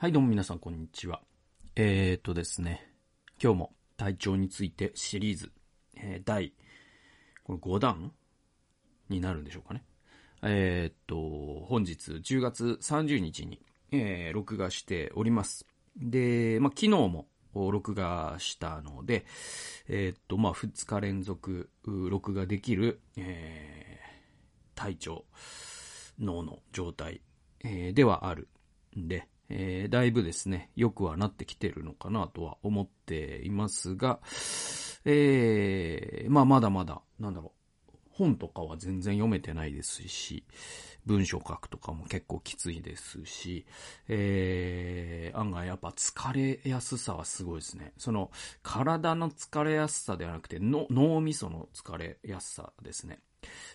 はい、どうも皆さん、こんにちは。えー、っとですね、今日も体調についてシリーズ、えー、第、5弾になるんでしょうかね。えー、っと、本日10月30日に、えー、録画しております。で、まあ、昨日も録画したので、えー、っと、まあ、2日連続録画できる、えー、体調、脳の状態、えー、ではあるんで、えー、だいぶですね、良くはなってきてるのかなとは思っていますが、えー、まあまだまだ、なんだろう、本とかは全然読めてないですし、文章書くとかも結構きついですし、えー、案外やっぱ疲れやすさはすごいですね。その、体の疲れやすさではなくて、脳みその疲れやすさですね。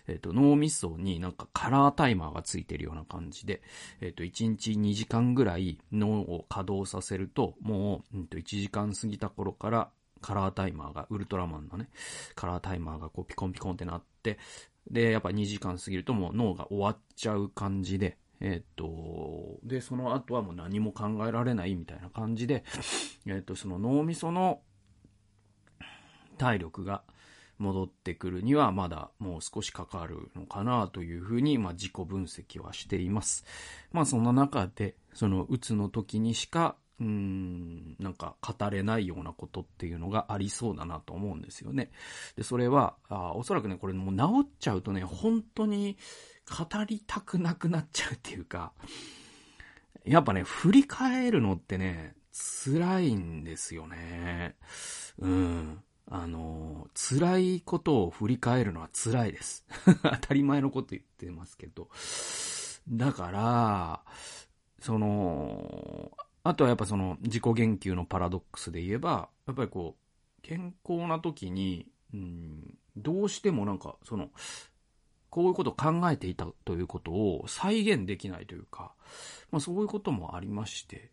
えっ、ー、と、脳みそになんかカラータイマーがついてるような感じで、えっ、ー、と、1日2時間ぐらい脳を稼働させると、もう、うんと、1時間過ぎた頃からカラータイマーが、ウルトラマンのね、カラータイマーがこうピコンピコンってなって、で、やっぱ2時間過ぎるともう脳が終わっちゃう感じで、えっ、ー、と、で、その後はもう何も考えられないみたいな感じで、えっ、ー、と、その脳みその体力が戻ってくるにはまだもう少しかかるのかなというふうに、まあ自己分析はしています。まあそんな中で、そのうつの時にしかうーん、なんか語れないようなことっていうのがありそうだなと思うんですよね。で、それは、あおそらくね、これもう治っちゃうとね、本当に語りたくなくなっちゃうっていうか、やっぱね、振り返るのってね、辛いんですよね。うん。あの、辛いことを振り返るのは辛いです。当たり前のこと言ってますけど。だから、その、あとはやっぱその自己言及のパラドックスで言えば、やっぱりこう、健康な時に、うん、どうしてもなんか、その、こういうことを考えていたということを再現できないというか、まあそういうこともありまして、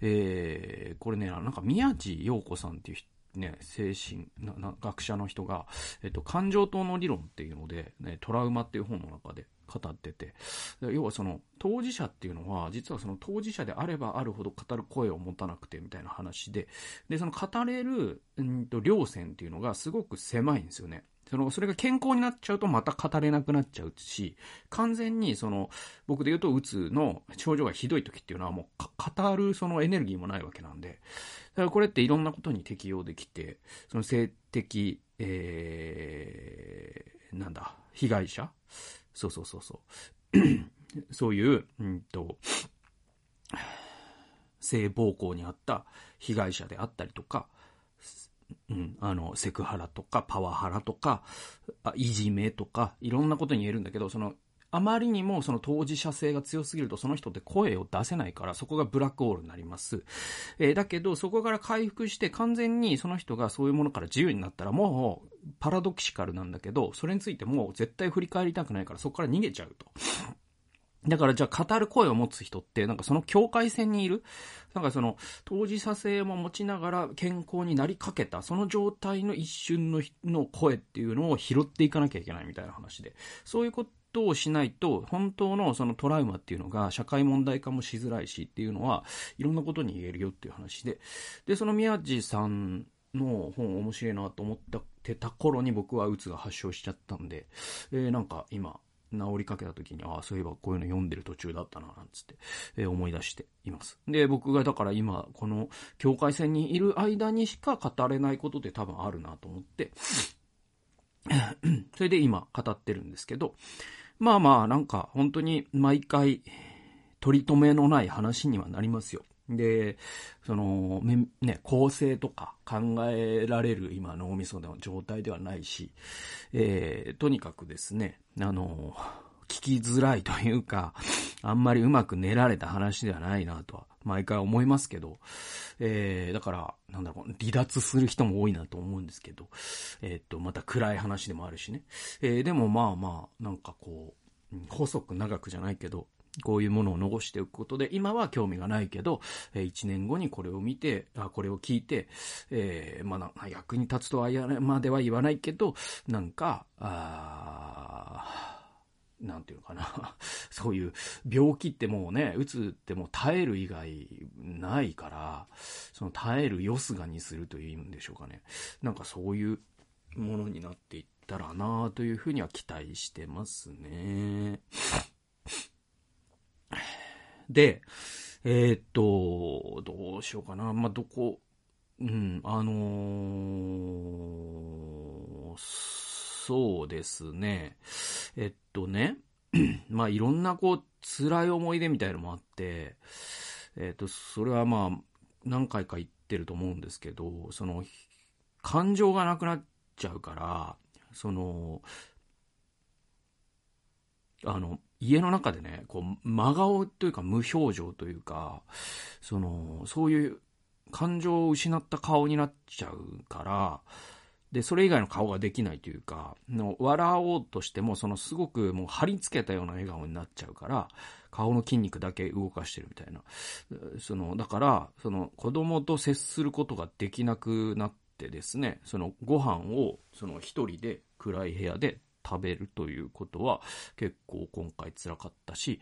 えー、これね、なんか宮地陽子さんっていう人ね、精神なな学者の人が、えっと、感情等の理論っていうので、ね、トラウマっていう本の中で語ってて、要はその当事者っていうのは、実はその当事者であればあるほど語る声を持たなくてみたいな話で、で、その語れる、うんと、両線っていうのがすごく狭いんですよね。その、それが健康になっちゃうとまた語れなくなっちゃうし、完全にその、僕で言うとうつの症状がひどい時っていうのはもう語るそのエネルギーもないわけなんで、だからこれっていろんなことに適用できて、その性的、えー、なんだ、被害者？そうそうそうそう。そういう、うんと、性暴行にあった被害者であったりとか、うん、あの、セクハラとか、パワハラとか、いじめとか、いろんなことに言えるんだけど、その、あまりにもその当事者性が強すぎるとその人って声を出せないからそこがブラックホールになります。えー、だけどそこから回復して完全にその人がそういうものから自由になったらもうパラドキシカルなんだけどそれについてもう絶対振り返りたくないからそこから逃げちゃうと。だからじゃあ語る声を持つ人って、なんかその境界線にいる？なんかその当事者性も持ちながら健康になりかけた、その状態の一瞬のの声っていうのを拾っていかなきゃいけないみたいな話で。そういうことをしないと、本当のそのトラウマっていうのが社会問題化もしづらいしっていうのは、いろんなことに言えるよっていう話で。で、その宮地さんの本面白いなと思ってた頃に僕はうつが発症しちゃったんで、えー、なんか今、治りかけた時に、ああ、そういえばこういうの読んでる途中だったな、なんつって、えー、思い出しています。で、僕がだから今、この境界線にいる間にしか語れないことって多分あるなと思って、それで今語ってるんですけど、まあまあ、なんか本当に毎回取り留めのない話にはなりますよ。で、その、ね、構成とか考えられる今脳みその状態ではないし、えー、とにかくですね、あの、聞きづらいというか、あんまりうまく練られた話ではないなとは、毎回思いますけど、えー、だから、なんだろう、離脱する人も多いなと思うんですけど、えー、っと、また暗い話でもあるしね。えー、でもまあまあ、なんかこう、細く長くじゃないけど、こういうものを残しておくことで、今は興味がないけど、え1年後にこれを見て、あこれを聞いて、えー、まあ、役に立つとは言わない、までは言わないけど、なんか、あなんていうのかな。そういう病気ってもうね、うつってもう耐える以外ないから、その耐えるよすがにするというんでしょうかね。なんかそういうものになっていったらなというふうには期待してますね。で、えー、っと、どうしようかな。まあ、どこ、うん、あのー、そうですね。えっとね、まあいろんなこう辛い思い出みたいのもあって、えっと、それはまあ何回か言ってると思うんですけど、その、感情がなくなっちゃうから、その、あの、家の中でね、こう、真顔というか無表情というか、その、そういう感情を失った顔になっちゃうから、で、それ以外の顔ができないというか、の笑おうとしても、そのすごくもう貼り付けたような笑顔になっちゃうから、顔の筋肉だけ動かしてるみたいな。その、だから、その子供と接することができなくなってですね、そのご飯をその一人で暗い部屋で食べるということは結構今回辛かったし、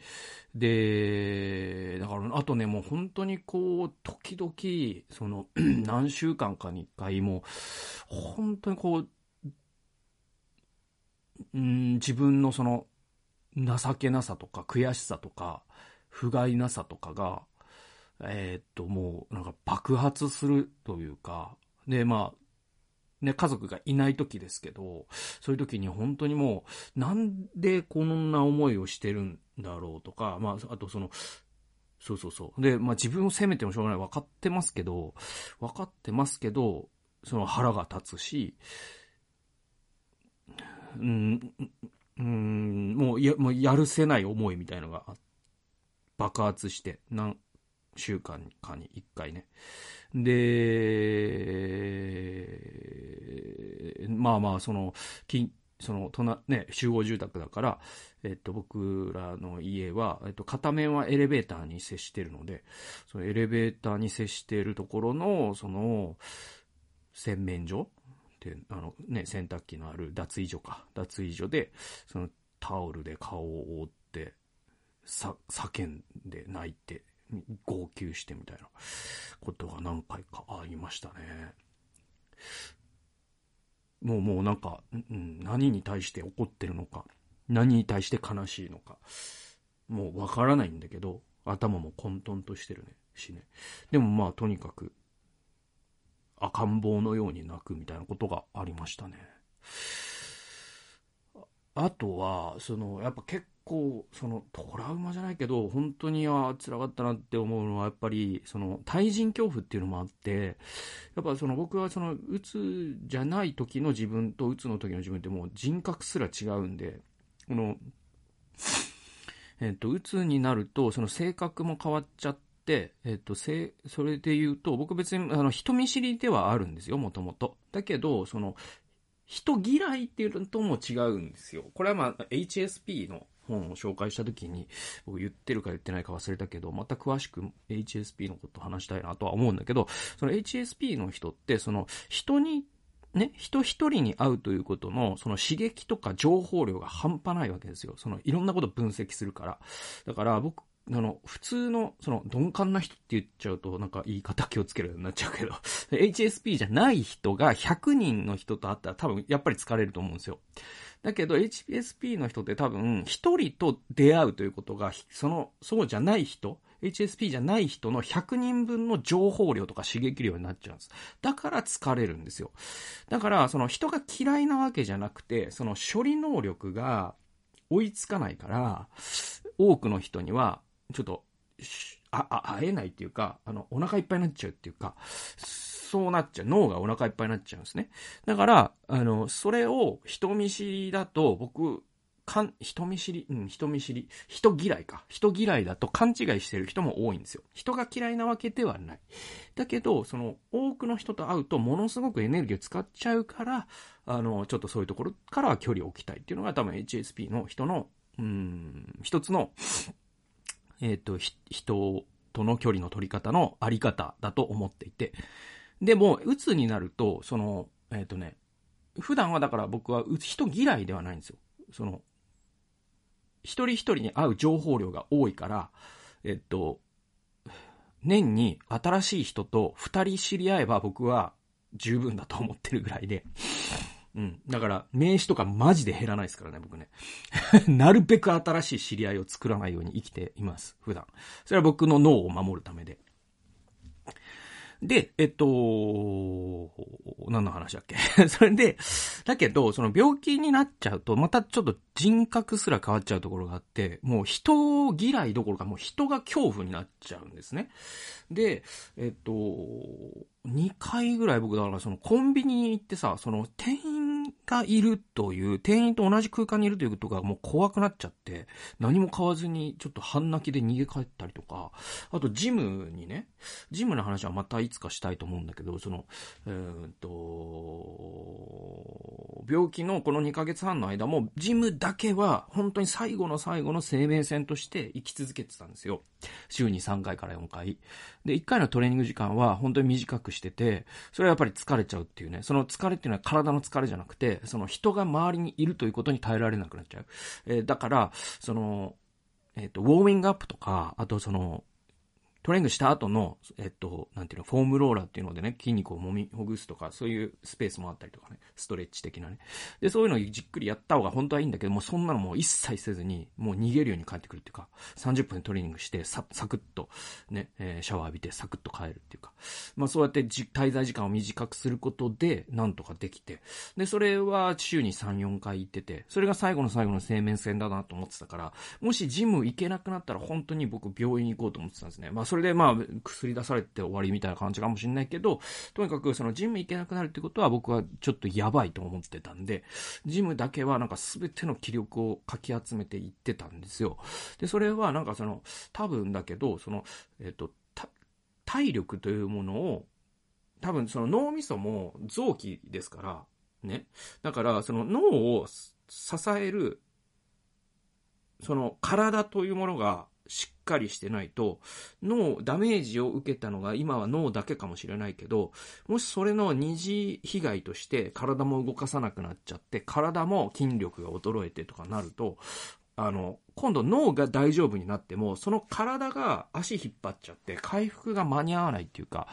で、だからあとね、もう本当にこう、時々、その 何週間かに一回も、本当にこう、うん、自分のその、情けなさとか悔しさとか、不甲斐なさとかが、え、っと、もうなんか爆発するというか、で、まあ、ね、家族がいない時ですけど、そういう時に本当にもう、なんでこんな思いをしてるんだろうとか、まあ、あとその、そうそうそう。で、まあ自分を責めてもしょうがない。分かってますけど、分かってますけど、その腹が立つし、うん、うん、もうや、もうやるせない思いみたいのが爆発して、何週間かに一回ね。で、まあまあ、その、金、その、隣、ね、集合住宅だから、えっと、僕らの家は、えっと、片面はエレベーターに接してるので、そのエレベーターに接しているところの、その、洗面所って、あのね、洗濯機のある脱衣所か。脱衣所で、そのタオルで顔を覆って、さ、叫んで泣いて、号泣してみたいなことが何回かありましたね。もうもうなんか、何に対して怒ってるのか、何に対して悲しいのか、もうわからないんだけど、頭も混沌としてるね、しね。でもまあとにかく、赤ん坊のように泣くみたいなことがありましたね。あとは、その、やっぱ結構、その、トラウマじゃないけど、本当に、あ辛かったなって思うのは、やっぱり、その、対人恐怖っていうのもあって、やっぱその、僕はその、うつじゃない時の自分とうつの時の自分ってもう人格すら違うんで、この、えっと、うつになると、その性格も変わっちゃって、えっと、せ、それで言うと、僕別に、あの、人見知りではあるんですよ、もともと。だけど、その、人嫌いっていうのとも違うんですよ。これはまあ、HSP の本を紹介した時に、僕言ってるか言ってないか忘れたけど、また詳しく HSP のこと話したいなとは思うんだけど、その HSP の人って、その人にね、人一人に会うということの、その刺激とか情報量が半端ないわけですよ。そのいろんなこと分析するから。だから僕、あの、普通の、その、鈍感な人って言っちゃうと、なんか言い方気をつけるようになっちゃうけど、HSP じゃない人が100人の人と会ったら多分やっぱり疲れると思うんですよ。だけど HSP の人って多分一人と出会うということが、その、そうじゃない人、HSP じゃない人の100人分の情報量とか刺激量になっちゃうんです。だから疲れるんですよ。だから、その人が嫌いなわけじゃなくて、その処理能力が追いつかないから、多くの人には、ちょっと、あ、あ、会えないっていうか、あの、お腹いっぱいになっちゃうっていうか、そうなっちゃう。脳がお腹いっぱいになっちゃうんですね。だから、あの、それを人見知りだと、僕、かん、人見知り、うん、人見知り、人嫌いか。人嫌いだと勘違いしてる人も多いんですよ。人が嫌いなわけではない。だけど、その、多くの人と会うと、ものすごくエネルギーを使っちゃうから、あの、ちょっとそういうところからは距離を置きたいっていうのが多分 HSP の人の、うん、一つの、えっ、ー、と、人との距離の取り方のあり方だと思っていて、でも、鬱になると、その、えっ、ー、とね、普段はだから僕は人嫌いではないんですよ。その、一人一人に会う情報量が多いから、えっと、年に新しい人と二人知り合えば僕は十分だと思ってるぐらいで、うん。だから、名刺とかマジで減らないですからね、僕ね。なるべく新しい知り合いを作らないように生きています、普段。それは僕の脳を守るためで。で、えっと、何の話だっけ？それで、だけど、その病気になっちゃうと、またちょっと人格すら変わっちゃうところがあって、もう人嫌いどころか、もう人が恐怖になっちゃうんですね。で、えっと、2回ぐらい僕だからそのコンビニに行ってさ、その店員がいるという、店員と同じ空間にいるということがもう怖くなっちゃって、何も買わずにちょっと半泣きで逃げ帰ったりとか、あとジムにね、ジムの話はまたいつかしたいと思うんだけど、その、えー、っと、病気のこの2ヶ月半の間も、ジムだけは本当に最後の最後の生命線として生き続けてたんですよ。週に3回から4回。で、1回のトレーニング時間は本当に短くしてて、それはやっぱり疲れちゃうっていうね、その疲れっていうのは体の疲れじゃなくて、その人が周りにいるということに耐えられなくなっちゃう。えー、だから、その、えっ、ー、と、ウォーミングアップとか、あとその、トレーニングした後の、えっと、なんていうの、フォームローラーっていうのでね、筋肉をもみほぐすとか、そういうスペースもあったりとかね、ストレッチ的なね。で、そういうのをじっくりやった方が本当はいいんだけど、もうそんなのもう一切せずに、もう逃げるように帰ってくるっていうか、30分トレーニングして、さ、サクッと、ね、えー、シャワー浴びてサクッと帰るっていうか。まあそうやってじ滞在時間を短くすることで、なんとかできて。で、それは週に3、4回行ってて、それが最後の最後の生命線だなと思ってたから、もしジム行けなくなったら本当に僕病院に行こうと思ってたんですね。まあそれれでまあ、薬出されて終わりみたいな感じかもしれないけど、とにかくそのジム行けなくなるってことは僕はちょっとやばいと思ってたんで、ジムだけはなんか全ての気力をかき集めていってたんですよ。で、それはなんかその、多分だけど、その、えっ、と、体力というものを、多分その脳みそも臓器ですから、ね。だから、その脳を支える、その体というものがしっかりしてないと、脳、ダメージを受けたのが今は脳だけかもしれないけど、もしそれの二次被害として体も動かさなくなっちゃって、体も筋力が衰えてとかなると、あの、今度脳が大丈夫になっても、その体が足引っ張っちゃって、回復が間に合わないっていうか、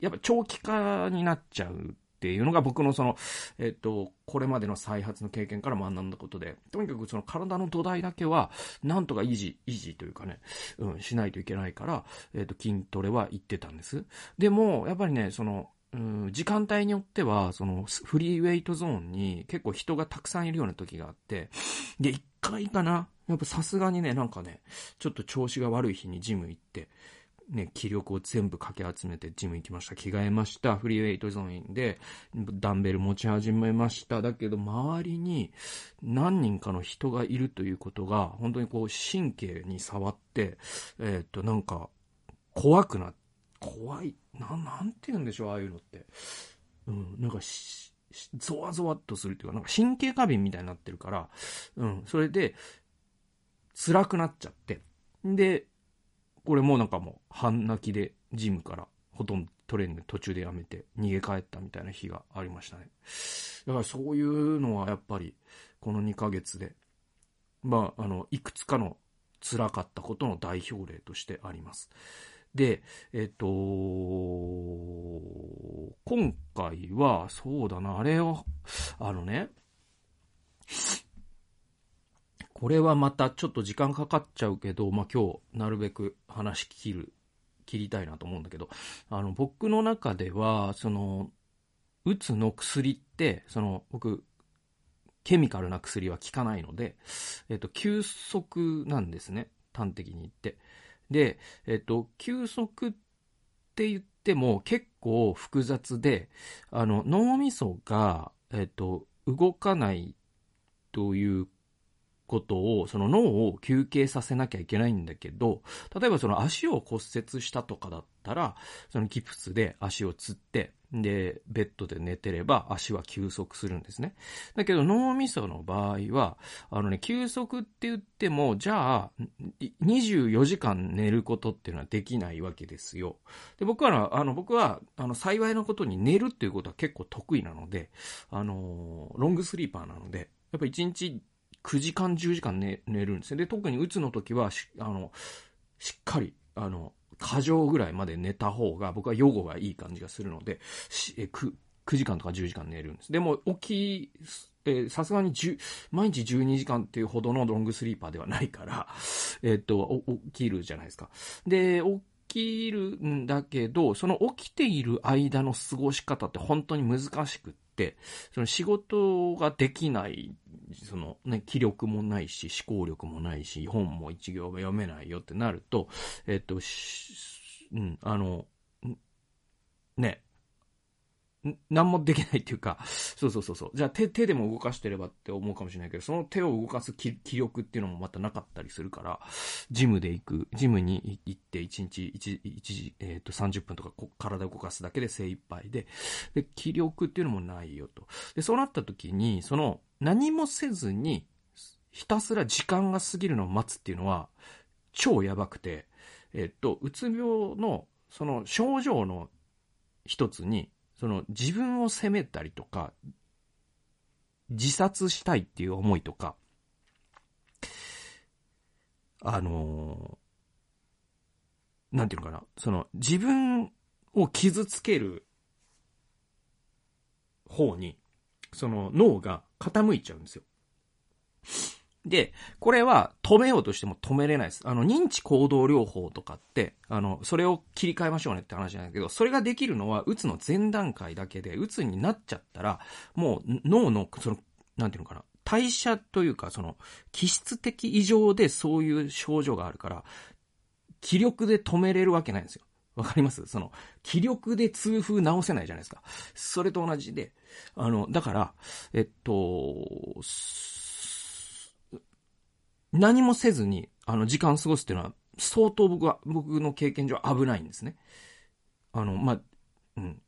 やっぱ長期化になっちゃうっていうのが僕のその、えっと、これまでの再発の経験から学んだことで、とにかくその体の土台だけは、なんとか維持、維持というかね、うん、しないといけないから、えっと、筋トレは行ってたんです。でも、やっぱりね、その、うん、時間帯によっては、その、フリーウェイトゾーンに結構人がたくさんいるような時があって、で、一回かな、やっぱさすがにね、なんかね、ちょっと調子が悪い日にジム行って、ね、気力を全部かき集めてジム行きました。着替えました。フリーウェイトゾーンで、ダンベル持ち始めました。だけど、周りに何人かの人がいるということが、本当にこう、神経に触って、えー、っと、なんか、怖くな、怖い、な、なんて言うんでしょう、ああいうのって。うん、なんかゾワゾワっとするっていうか、なんか神経過敏みたいになってるから、うん、それで、辛くなっちゃって。で、これもなんかもう半泣きでジムからほとんどトレーニング途中でやめて逃げ帰ったみたいな日がありましたね。だからそういうのはやっぱりこの2ヶ月で、まあ、あの、いくつかの辛かったことの代表例としてあります。で、えっと、今回は、そうだな、あれを、あのね、これはまたちょっと時間かかっちゃうけど、まあ、今日なるべく話切る、切りたいなと思うんだけど、あの、僕の中では、その、うつの薬って、その、僕、ケミカルな薬は効かないので、えっと、休息なんですね。端的に言って。で、えっと、休息って言っても結構複雑で、あの、脳みそが、えっと、動かないということを、その脳を休憩させなきゃいけないんだけど、例えばその足を骨折したとかだったら、そのギプスで足をつって、で、ベッドで寝てれば足は休息するんですね。だけど脳みその場合は、あのね、休息って言っても、じゃあ、24時間寝ることっていうのはできないわけですよ。で、僕は、あの、僕は、あの、幸いなことに寝るっていうことは結構得意なので、あの、ロングスリーパーなので、やっぱ1日9時間、10時間寝寝るんですよ。で、特にうつの時はし、あの、しっかり、あの、過剰ぐらいまで寝た方が、僕は予後がいい感じがするので、しえ 9, 9時間とか10時間寝るんです。でも、起き、さすがに毎日12時間っていうほどのロングスリーパーではないから、えっと、起きるじゃないですか。で、起きるんだけど、その起きている間の過ごし方って本当に難しくって、その仕事ができない、そのね、気力もないし、思考力もないし、本も一行が読めないよってなると、えっと、うん、あの、ね、何もできないっていうか、そうそうそうそう。じゃあ手、手でも動かしてればって思うかもしれないけど、その手を動かす気力っていうのもまたなかったりするから、ジムで行く、ジムに行って1日1、1時、えっ、ー、と30分とか体を動かすだけで精一杯で、で、気力っていうのもないよと。で、そうなった時に、その、何もせずに、ひたすら時間が過ぎるのを待つっていうのは、超やばくて、えっ、ー、と、うつ病の、その症状の一つに、その自分を責めたりとか、自殺したいっていう思いとか、あのー、なんていうのかな、その自分を傷つける方に、その脳が傾いちゃうんですよ。で、これは止めようとしても止めれないです。あの、認知行動療法とかって、あの、それを切り替えましょうねって話なんだけど、それができるのは、うつの前段階だけで、うつになっちゃったら、もう脳の、その、なんていうのかな、代謝というか、その、気質的異常でそういう症状があるから、気力で止めれるわけないんですよ。わかります？その、気力で痛風治せないじゃないですか。それと同じで、あの、だから、えっと、何もせずに、あの、時間を過ごすっていうのは、相当僕は、僕の経験上危ないんですね。あの、ま、うん。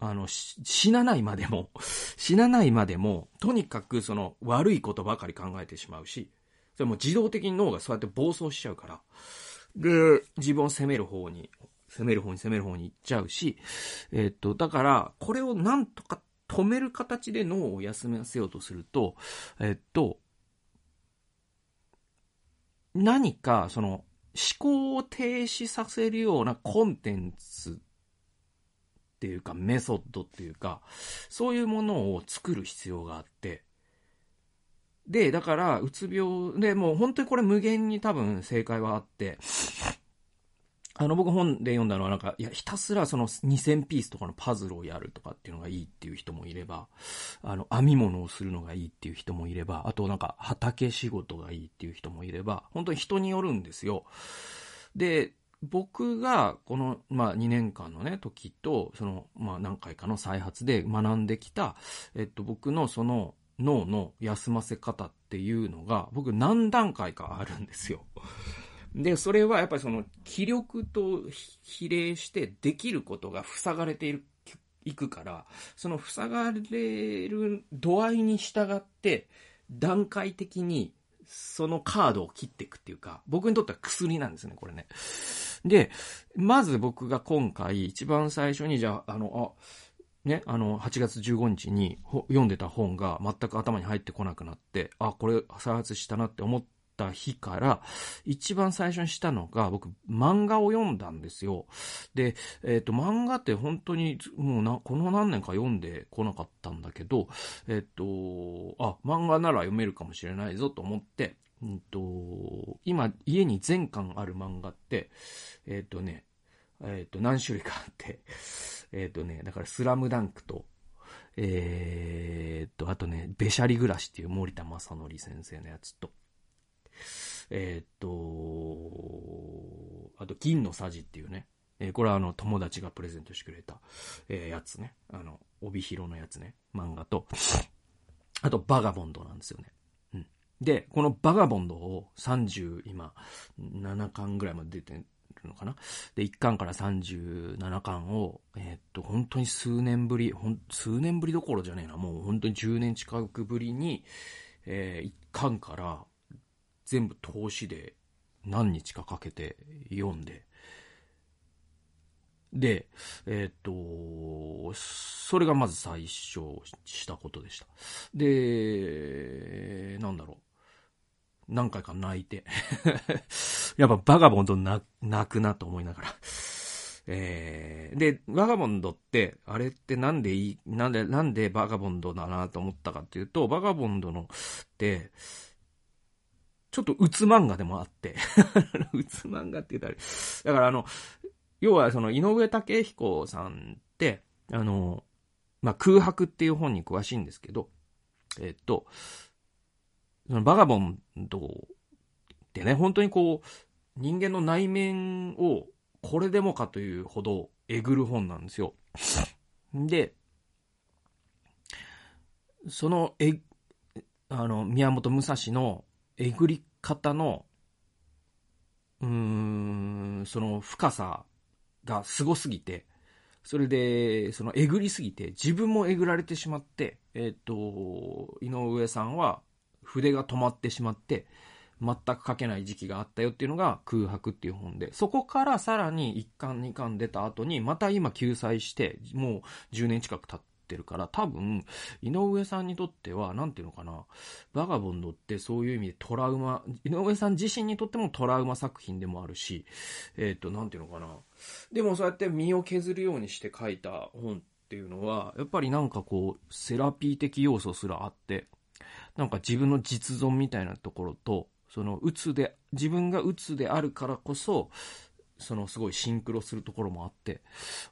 あの、死なないまでも、死なないまでも、とにかくその悪いことばかり考えてしまうし、それも自動的に脳がそうやって暴走しちゃうから、で、自分を責める方に、責める方に責める方に行っちゃうし、え、っと、だから、これをなんとか止める形で脳を休ませようとすると、え、っと、何か、その、思考を停止させるようなコンテンツっていうか、メソッドっていうか、そういうものを作る必要があって、で、だから、うつ病で、もう本当にこれ無限に多分正解はあって、あの、僕本で読んだのはなんか、いや、ひたすらその2000ピースとかのパズルをやるとかっていうのがいいっていう人もいれば、あの、編み物をするのがいいっていう人もいれば、あとなんか畑仕事がいいっていう人もいれば、本当に人によるんですよ。で、僕がこの、まあ、2年間のね、時と、その、まあ、何回かの再発で学んできた、えっと、僕のその脳の休ませ方っていうのが、僕何段階かあるんですよ。で、それはやっぱりその気力と比例してできることが塞がれている、いくから、その塞がれる度合いに従って、段階的にそのカードを切っていくっていうか、僕にとっては薬なんですね、これね。で、まず僕が今回一番最初に、じゃあ、あの、あ、ね、あの、8月15日に読んでた本が全く頭に入ってこなくなって、あ、これ再発したなって思って、た日から、一番最初にしたのが、僕、漫画を読んだんですよ。で、えっ、ー、と、漫画って本当に、もうな、この何年か読んでこなかったんだけど、えっ、ー、と、あ、漫画なら読めるかもしれないぞと思って、うんと、今、家に全巻ある漫画って、えっ、ー、とね、えっ、と、何種類かあって、えっ、とね、だから、スラムダンクと、え、っと、あとね、べしゃり暮らしっていう森田正則先生のやつと、えー、っと、あと、銀のさじっていうね。えー、これはあの、友達がプレゼントしてくれた、えー、やつね。あの、帯広のやつね。漫画と、あと、バガボンドなんですよね。うん。で、このバガボンドを30、今、7巻ぐらいまで出てるのかな。で、1巻から37巻を、えー、っと、本当に数年ぶり、ほん、数年ぶりどころじゃねえな。もう本当に10年近くぶりに、えー、1巻から全部投資で何日かかけて読んで、で、えっ、と、それがまず最初したことでした。で、なんだろう。何回か泣いて。やっぱバガボンド泣くなと思いながら。えー、で、バガボンドって、あれってなんでいい、なんで、なんでバガボンドだなと思ったかっていうと、バガボンドのって、ちょっとうつ漫画でもあって うつ漫画って言ったら、だからあの、要はその井上武彦さんって、あの、まあ、空白っていう本に詳しいんですけど、えっと、そのバガボンドってね、本当にこう、人間の内面をこれでもかというほどえぐる本なんですよ。で、そのえ、あの、宮本武蔵のえぐり方の、うーん、その深さがすごすぎて、それで、そのえぐりすぎて、自分もえぐられてしまって、えっ、と、井上さんは筆が止まってしまって、全く書けない時期があったよっていうのが空白っていう本で、そこからさらに1巻2巻出た後に、また今救済して、もう10年近く経ってるから、多分、井上さんにとっては、なんていうのかな、バガボンドってそういう意味でトラウマ、井上さん自身にとってもトラウマ作品でもあるし、えっ、ー、と、なんていうのかな。でもそうやって身を削るようにして書いた本っていうのは、やっぱりなんかこう、セラピー的要素すらあって、なんか自分の実存みたいなところと、その、鬱で、自分が鬱であるからこそ、そのすごいシンクロするところもあって、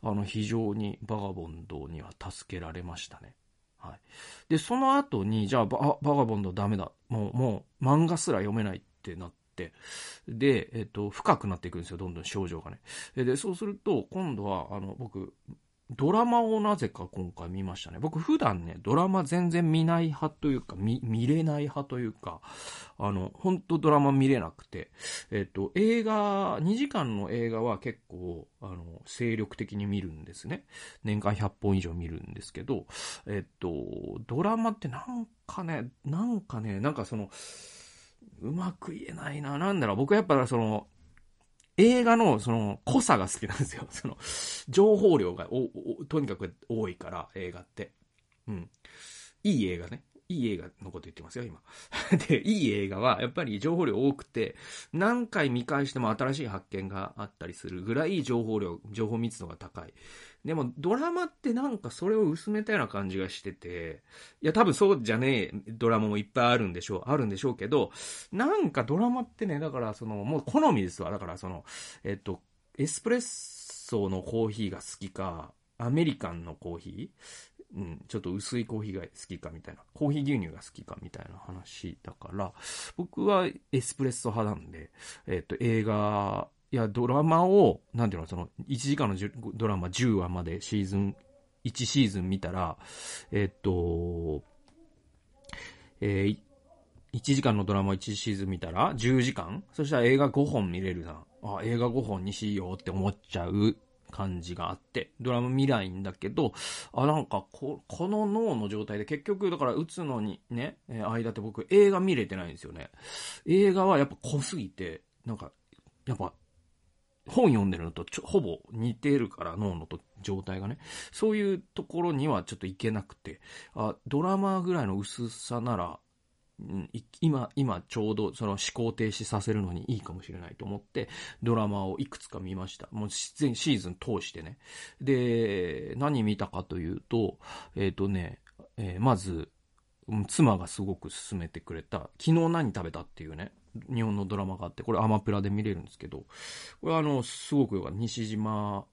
あの、非常にバガボンドには助けられましたね。はい。で、その後に、じゃあバ、バガボンドダメだ。もう、もう、漫画すら読めないってなって、で、えっと、深くなっていくんですよ、どんどん症状がね。で、そうすると、今度は、あの、僕、ドラマをなぜか今回見ましたね。僕普段ね、ドラマ全然見ない派というか、見、見れない派というか、あの、本当ドラマ見れなくて、えっと、映画、2時間の映画は結構、あの、精力的に見るんですね。年間100本以上見るんですけど、えっと、ドラマってなんかね、なんかね、なんかその、うまく言えないな。なんだろう、僕はやっぱその、映画のその濃さが好きなんですよ。その、情報量がお、お、とにかく多いから、映画って。うん。いい映画ね。いい映画のこと言ってますよ、今。で、いい映画は、やっぱり情報量多くて、何回見返しても新しい発見があったりするぐらい情報量、情報密度が高い。でも、ドラマってなんかそれを薄めたような感じがしてて、いや、多分そうじゃねえドラマもいっぱいあるんでしょう、あるんでしょうけど、なんかドラマってね、だからその、もう好みですわ。だからその、えっと、エスプレッソのコーヒーが好きか、アメリカンのコーヒーうん、ちょっと薄いコーヒーが好きかみたいな、コーヒー牛乳が好きかみたいな話だから、僕はエスプレッソ派なんで、えっ、と、映画いや、ドラマを、なんていうの、その、1時間のドラマ10話までシーズン、1シーズン見たら、えっと、えー、1時間のドラマ1シーズン見たら10時間？そしたら映画5本見れるな。あ、映画5本にしようって思っちゃう感じがあって、ドラマ見ないんだけど、あ、なんかこ、この脳の状態で結局、だから打つのにね、え間って僕映画見れてないんですよね。映画はやっぱ濃すぎて、なんか、やっぱ本読んでるのとちょほぼ似てるから脳のと状態がね。そういうところにはちょっといけなくて、あ、ドラマぐらいの薄さなら、今、今ちょうどその思考停止させるのにいいかもしれないと思って、ドラマをいくつか見ました。もう全シーズン通してね。で、何見たかというと、えっ、ー、とね、えー、まず、妻がすごく勧めてくれた、昨日何食べたっていうね、日本のドラマがあって、これアマプラで見れるんですけど、これあの、すごくよかった。西島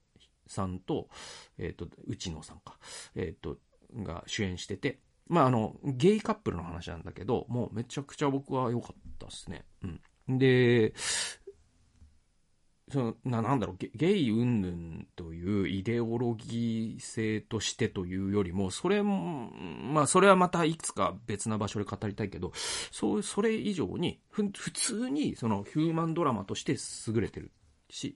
さんと、えっ、ー、と、内野さんか、えっ、ー、と、が主演してて、まあ、あの、ゲイカップルの話なんだけど、もうめちゃくちゃ僕は良かったですね。うん。で、そのななんだろうゲ、ゲイ云々というイデオロギー性としてというよりも、それも、まあ、それはまたいくつか別な場所で語りたいけど、そう、それ以上に、ふ、普通に、その、ヒューマンドラマとして優れてるし、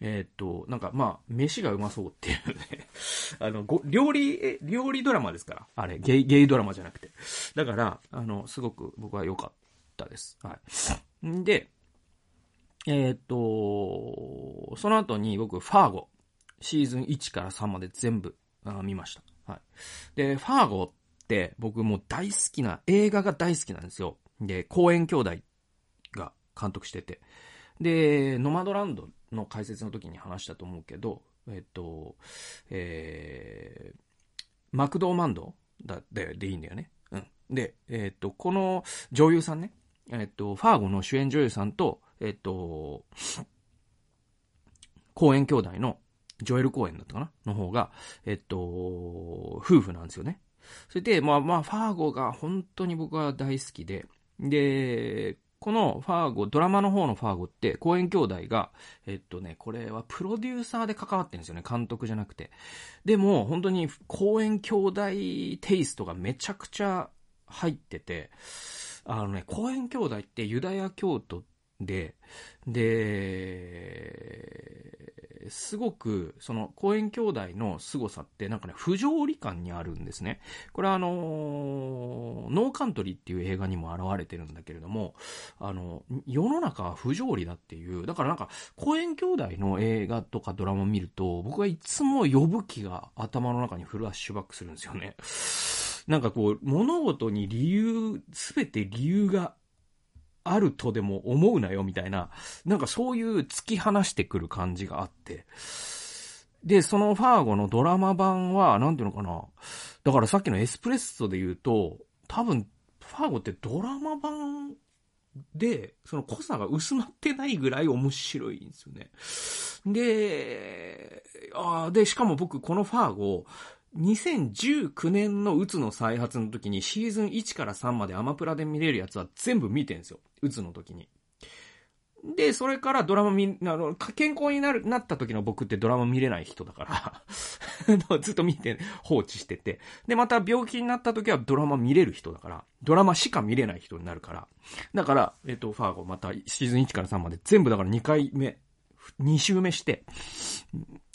え、っと、なんか、まあ、飯がうまそうっていうね あの、ご、料理、え料理ドラマですから。あれ、ゲイ、ゲイドラマじゃなくて。だから、あの、すごく僕は良かったです。はい。んで、えっ、と、その後に僕、ファーゴ、シーズン1から3まで全部あ見ました。はい。で、ファーゴって僕も大好きな、映画が大好きなんですよ。で、公園兄弟が監督してて。で、ノマドランドの解説の時に話したと思うけど、えっと、えー、マクドーマンドだ、で、でいいんだよね。うん。で、えっと、この女優さんね、えっと、ファーゴの主演女優さんと、えっと、公園兄弟のジョエル公園だったかな？の方が、えっと、夫婦なんですよね。それで、まあまあ、ファーゴが本当に僕は大好きで、で、このファーゴ、ドラマの方のファーゴって、公演兄弟が、えっとね、これはプロデューサーで関わってるんですよね。監督じゃなくて。でも、本当に公演兄弟テイストがめちゃくちゃ入ってて、あのね、公演兄弟ってユダヤ教徒で、で、すごく、その、公園兄弟の凄さって、なんかね、不条理感にあるんですね。これはあのノーカントリーっていう映画にも現れてるんだけれども、あの、世の中は不条理だっていう、だからなんか、公園兄弟の映画とかドラマを見ると、僕はいつも呼ぶ気が頭の中にフラッシュバックするんですよね。なんかこう、物事に理由、すべて理由があるとでも思うなよみたいな、なんかそういう突き放してくる感じがあって。で、そのファーゴのドラマ版は、なんていうのかな。だからさっきのエスプレッソで言うと、多分、ファーゴってドラマ版で、その濃さが薄まってないぐらい面白いんですよね。で、あで、しかも僕このファーゴ、2019年のうつの再発の時にシーズン1から3までアマプラで見れるやつは全部見てんですよ。うつの時に。で、それからドラマ見、あの、健康になる、なった時の僕ってドラマ見れない人だから ずっと見て、放置してて。で、また病気になった時はドラマ見れる人だから、ドラマしか見れない人になるから。だから、えっと、ファーゴまたシーズン1から3まで全部だから2回目、二周目して、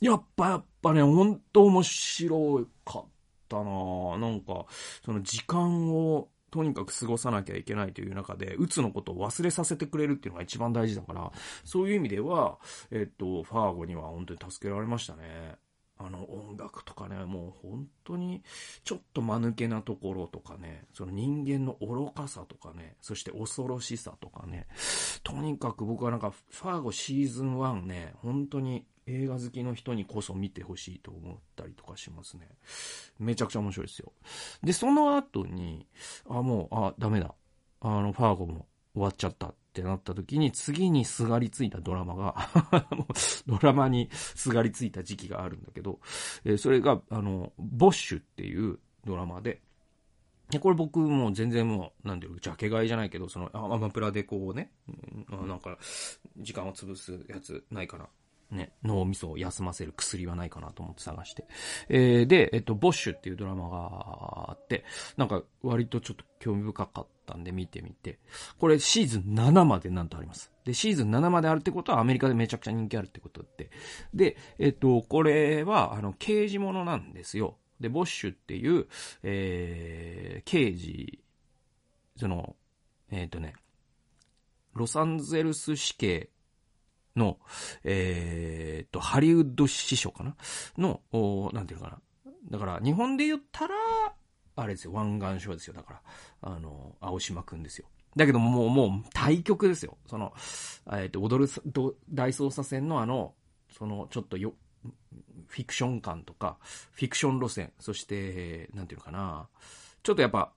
やっぱやっぱね、ほんと面白かったななんか、その時間をとにかく過ごさなきゃいけないという中で、うつのことを忘れさせてくれるっていうのが一番大事だから、そういう意味では、えっと、ファーゴには本当に助けられましたね。あの音楽とかね、もう本当にちょっと間抜けなところとかね、その人間の愚かさとかね、そして恐ろしさとかね、とにかく僕はなんかファーゴシーズン1ね、本当に映画好きの人にこそ見てほしいと思ったりとかしますね。めちゃくちゃ面白いですよ。で、その後に、あ、もう、あ、ダメだ。あの、ファーゴも終わっちゃったっってなった時に、次にすがりついたドラマが ドラマにすがりついた時期があるんだけど、えー、それが、あの、ボッシュっていうドラマで、で、これ僕も全然もう、なんていう、ジャケ買いじゃないけど、その、アマプラでこうね、うん、なんか、時間を潰すやつないかな。ね、脳みそを休ませる薬はないかなと思って探して。えー、で、えっと、ボッシュっていうドラマがあって、なんか割とちょっと興味深かったんで見てみて、これシーズン7までなんとあります。で、シーズン7まであるってことはアメリカでめちゃくちゃ人気あるってことで。で、えっと、これは、あの、刑事物なんですよ。で、ボッシュっていう、えー、刑事、その、えっ、ー、とね、ロサンゼルス死刑の、えー、っと、ハリウッド師匠かな？の、おなんていうのかな？だから、日本で言ったら、あれですよ、湾岸省ですよ。だから、あの、青島くんですよ。だけども、う、もう、対局ですよ。その、えっ、と、踊る大捜査線のあの、その、ちょっとよ、フィクション感とか、フィクション路線、そして、なんていうのかな？ちょっとやっぱ、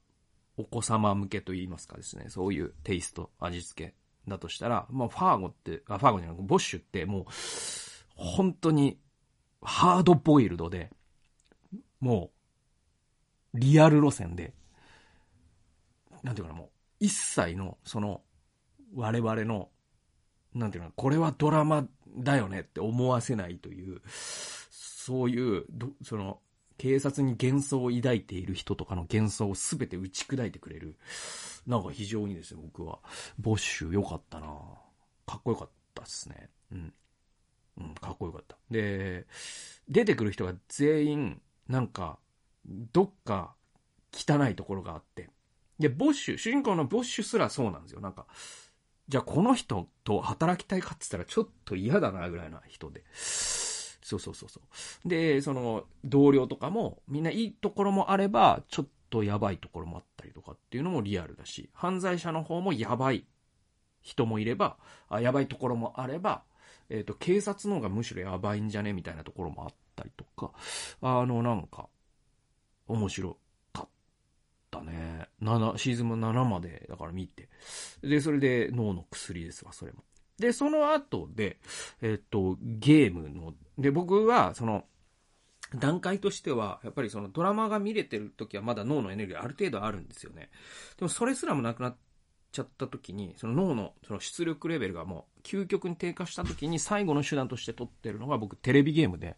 お子様向けと言いますかですね、そういうテイスト、味付けだとしたら、まあ、ファーゴって、あ、ファーゴじゃない、ボッシュってもう、本当に、ハードボイルドで、もう、リアル路線で、なんていうかな、もう、一切の、その、我々の、なんていうかな、これはドラマだよねって思わせないという、そういう、その、警察に幻想を抱いている人とかの幻想を全て打ち砕いてくれる。なんか非常にですね、僕は。ボッシュ良かったなかっこよかったっすね。うん。うん、かっこよかった。で、出てくる人が全員、なんか、どっか汚いところがあって。で、ボッシュ、主人公のボッシュすらそうなんですよ。なんか、じゃあこの人と働きたいかって言ったらちょっと嫌だなぐらいな人で。そうそうそうそう。で、その、同僚とかも、みんないいところもあれば、ちょっとやばいところもあったりとかっていうのもリアルだし、犯罪者の方もやばい人もいれば、あやばいところもあれば、えっ、と、警察の方がむしろやばいんじゃねみたいなところもあったりとか、あの、なんか、面白かったね。7、シーズン7まで、だから見て。で、それで脳の薬ですわ、それも。で、その後で、えっ、と、ゲームの、で、僕は、その、段階としては、やっぱりそのドラマが見れてる時はまだ脳のエネルギーある程度あるんですよね。でもそれすらもなくなっちゃった時に、その脳のその出力レベルがもう究極に低下した時に最後の手段として取ってるのが僕テレビゲームで、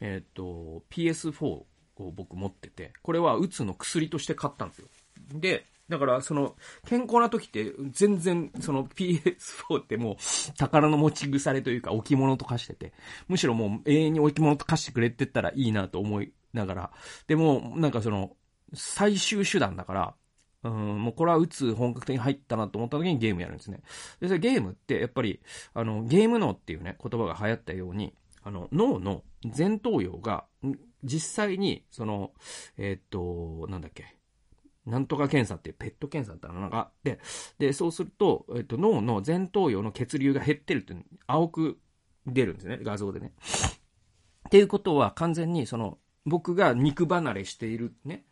えっ、と、PS4 を僕持ってて、これはうつの薬として買ったんですよ。で、だから、その、健康な時って、全然、その PS4 ってもう、宝の持ち腐れというか、置物と化してて、むしろもう永遠に置物と化してくれてったらいいなと思いながら、でも、なんかその、最終手段だから、うん、もうこれは打つ本格的に入ったなと思った時にゲームやるんですね。で、それゲームってやっぱり、あの、ゲーム脳っていうね、言葉が流行ったように、あの、脳の前頭葉が、実際に、その、えー、っと、なんだっけ、なんとか検査っていうペット検査ってのがあって、で、そうすると、えっと、脳の前頭葉の血流が減ってるって、青く出るんですね、画像でね。っていうことは完全に、その、僕が肉離れしているね、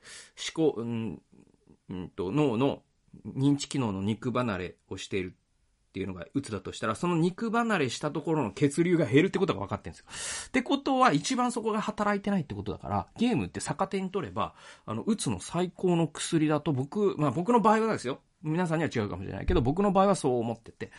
思考、うん、うんと、脳の認知機能の肉離れをしているっていうのが鬱だとしたら、その肉離れしたところの血流が減るってことが分かってるんですよ。ってことは、一番そこが働いてないってことだから、ゲームって逆手に取れば、あの、鬱の最高の薬だと僕、まあ僕の場合はですよ。皆さんには違うかもしれないけど、僕の場合はそう思ってて。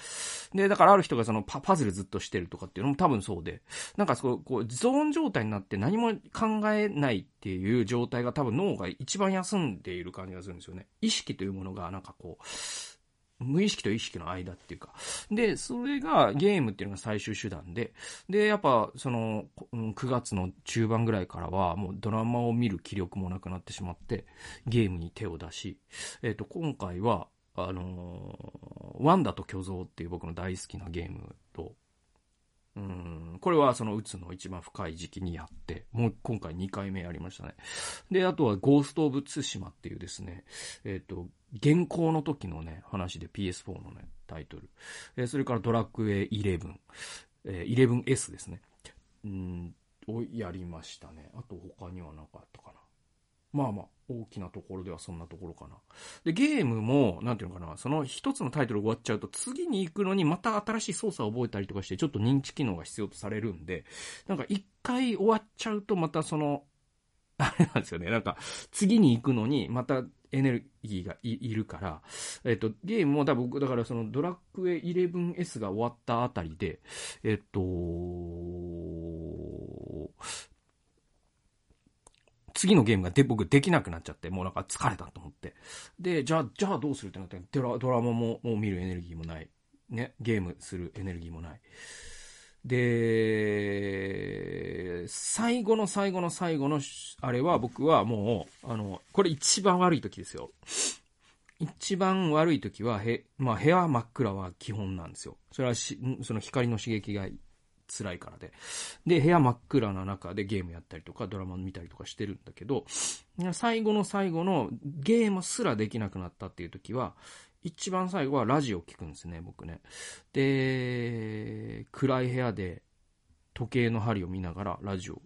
で、だからある人がそのパパズルずっとしてるとかっていうのも多分そうで、なんかそう、こう、ゾーン状態になって何も考えないっていう状態が多分脳が一番休んでいる感じがするんですよね。意識というものがなんかこう、無意識と意識の間っていうか。で、それがゲームっていうのが最終手段で、で、やっぱその、9月の中盤ぐらいからはもうドラマを見る気力もなくなってしまって、ゲームに手を出し、えっ、ー、と、今回は、あのー、ワンダと巨像っていう僕の大好きなゲームと、うん、これはそのうつの一番深い時期にやって、もう今回2回目やりましたね。で、あとはゴースト・オブ・ツシマっていうですね、えっ、ー、と、現行の時のね、話で PS4 のね、タイトル。えー、それからドラクエ11、えー、11S ですね。うん、をやりましたね。あと他には何かったかな。まあまあ、大きなところではそんなところかな。で、ゲームも、なんていうのかな、その一つのタイトル終わっちゃうと、次に行くのにまた新しい操作を覚えたりとかして、ちょっと認知機能が必要とされるんで、なんか一回終わっちゃうとまたその、あれなんですよね。なんか、次に行くのに、またエネルギーがいるから、えっと、ゲームも多分僕、だからそのドラクエ 11S が終わったあたりで、えっと、次のゲームがで僕できなくなっちゃって、もうなんか疲れたと思って。で、じゃあ、じゃあどうするってなって、ドラドラマももう見るエネルギーもない。ね、ゲームするエネルギーもない。で、最後の最後の最後の、あれは僕はもう、あの、これ一番悪い時ですよ。一番悪い時は、へ、まあ部屋真っ暗は基本なんですよ。それはし、その光の刺激が辛いからで。で、部屋真っ暗な中でゲームやったりとか、ドラマ見たりとかしてるんだけど、最後の最後のゲームすらできなくなったっていう時は、一番最後はラジオ聞くんですね、僕ね。で、暗い部屋で時計の針を見ながらラジオ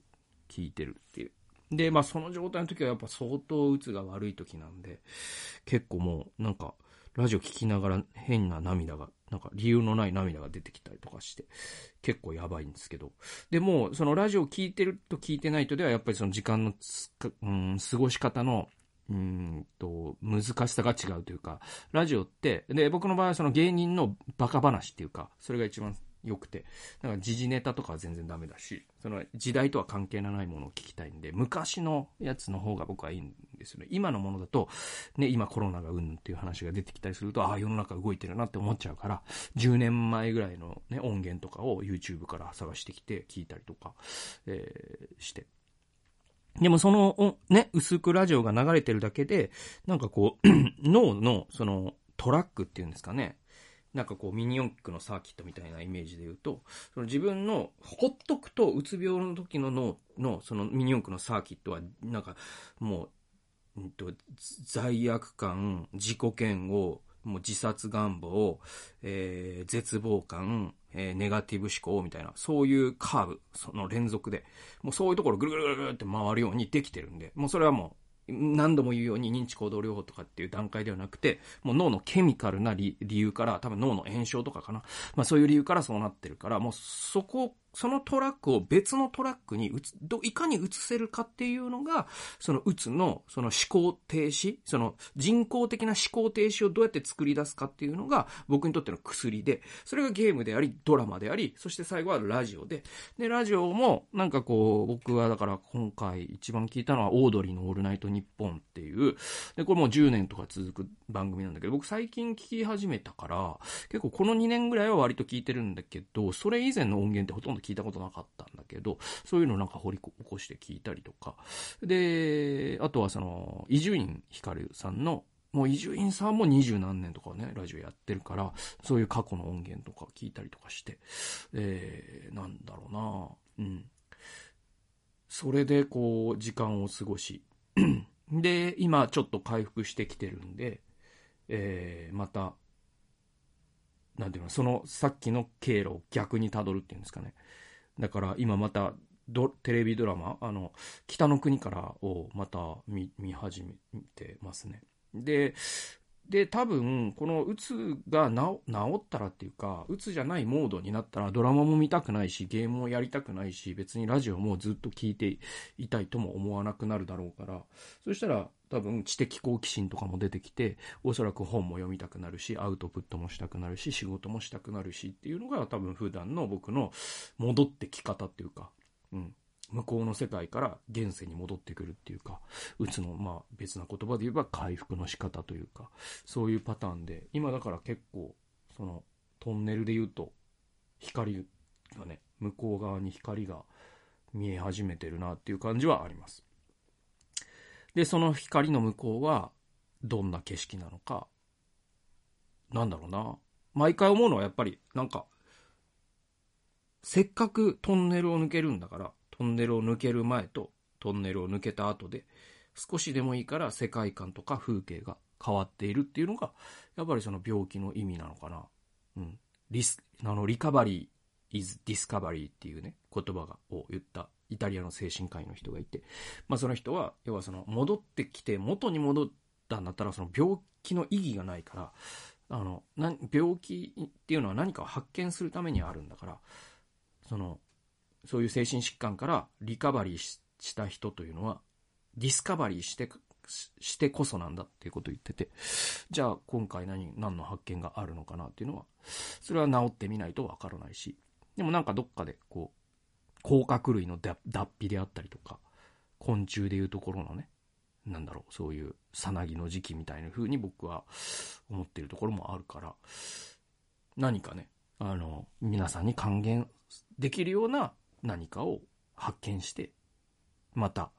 聞いてるっていう。で、まあその状態の時はやっぱ相当うつが悪い時なんで、結構もうなんかラジオ聞きながら変な涙が、なんか理由のない涙が出てきたりとかして、結構やばいんですけど。でも、そのラジオ聞いてると聞いてないとではやっぱりその時間のうん、過ごし方のうんと、難しさが違うというか、ラジオって、で、僕の場合はその芸人のバカ話っていうか、それが一番良くて、だから時事ネタとかは全然ダメだし、その時代とは関係のないものを聞きたいんで、昔のやつの方が僕はいいんですよね。今のものだと、ね、今コロナがうんっていう話が出てきたりすると、ああ、世の中動いてるなって思っちゃうから、10年前ぐらいのね、音源とかを YouTube から探してきて聞いたりとか、えー、して。でもその、ね、薄くラジオが流れてるだけで、なんかこう、脳の、その、トラックっていうんですかね。なんかこうミニ四駆のサーキットみたいなイメージで言うと、その自分のほっとくとうつ病の時の脳のそのミニ四駆のサーキットは、なんかもう、うんと、罪悪感、自己嫌悪、もう自殺願望、えー、絶望感、えー、ネガティブ思考みたいな、そういうカーブ、その連続で、もうそういうところぐるぐるぐるぐるって回るようにできてるんで、もうそれはもう何度も言うように認知行動療法とかっていう段階ではなくて、もう脳のケミカルな理由から、多分脳の炎症とかかな。まあそういう理由からそうなってるから、もうそこそのトラックを別のトラックにつ、ど、いかに移せるかっていうのが、そのうつの、その思考停止、その人工的な思考停止をどうやって作り出すかっていうのが、僕にとっての薬で、それがゲームであり、ドラマであり、そして最後はラジオで、で、ラジオも、なんかこう、僕はだから今回一番聞いたのは、オードリーのオールナイトニッポンっていう、で、これもう10年とか続く番組なんだけど、僕最近聞き始めたから、結構この2年ぐらいは割と聞いてるんだけど、それ以前の音源ってほとんど聞いたことなかったんだけど、そういうのなんか掘り起こして聞いたりとか。で、あとはその、伊集院光さんの、もう伊集院さんも二十何年とかね、ラジオやってるから、そういう過去の音源とか聞いたりとかして、えー、なんだろうなうん。それでこう、時間を過ごし、で、今ちょっと回復してきてるんで、えー、また、なんていうの、そのさっきの経路を逆にたどるっていうんですかね。だから今またテレビドラマ、あの、北の国からをまた見見始めてますね。で、で、多分、このうつが治ったらっていうか、うつじゃないモードになったらドラマも見たくないし、ゲームもやりたくないし、別にラジオもずっと聞いていたいとも思わなくなるだろうから、そしたら多分知的好奇心とかも出てきて、おそらく本も読みたくなるし、アウトプットもしたくなるし、仕事もしたくなるしっていうのが多分普段の僕の戻ってき方っていうか、うん。向こうの世界から現世に戻ってくるっていうか、うつの、まあ別な言葉で言えば回復の仕方というか、そういうパターンで、今だから結構、その、トンネルで言うと、光がね、向こう側に光が見え始めてるなっていう感じはあります。で、その光の向こうは、どんな景色なのか、なんだろうな。毎回思うのはやっぱり、なんか、せっかくトンネルを抜けるんだから、トンネルを抜ける前とトンネルを抜けた後で、少しでもいいから世界観とか風景が変わっているっていうのが、やっぱりその病気の意味なのかな。うん。リス、あの、リカバリー is discovery っていうね、言葉が、を言ったイタリアの精神科医の人がいて、まあその人は、要はその戻ってきて元に戻ったんだったらその病気の意義がないから、あの、な病気っていうのは何かを発見するためにあるんだから、その、そういう精神疾患からリカバリーした人というのは、ディスカバリーして、してこそなんだっていうことを言ってて、じゃあ今回何、何の発見があるのかなっていうのは、それは治ってみないとわからないし、でもなんかどっかでこう、甲殻類の脱皮であったりとか、昆虫でいうところのね、なんだろう、そういうさなぎの時期みたいな風に僕は思ってるところもあるから、何かね、あの、皆さんに還元できるような何かを発見して、また、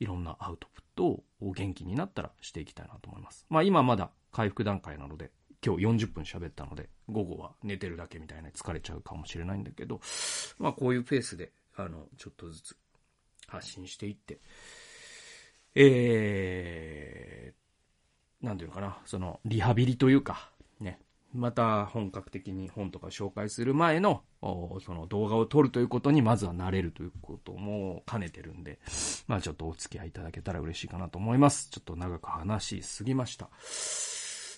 いろんなアウトプットを元気になったらしていきたいなと思います。まあ今まだ回復段階なので、今日40分喋ったので、午後は寝てるだけみたいな疲れちゃうかもしれないんだけど、まあこういうペースで、あの、ちょっとずつ発信していって、えー、なんていうのかな、その、リハビリというか、ね、また本格的に本とか紹介する前の、その動画を撮るということにまずはなれるということも兼ねてるんで、まあちょっとお付き合いいただけたら嬉しいかなと思います。ちょっと長く話しすぎました。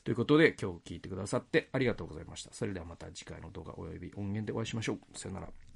ということで今日聞いてくださってありがとうございました。それではまた次回の動画及び音源でお会いしましょう。さよなら。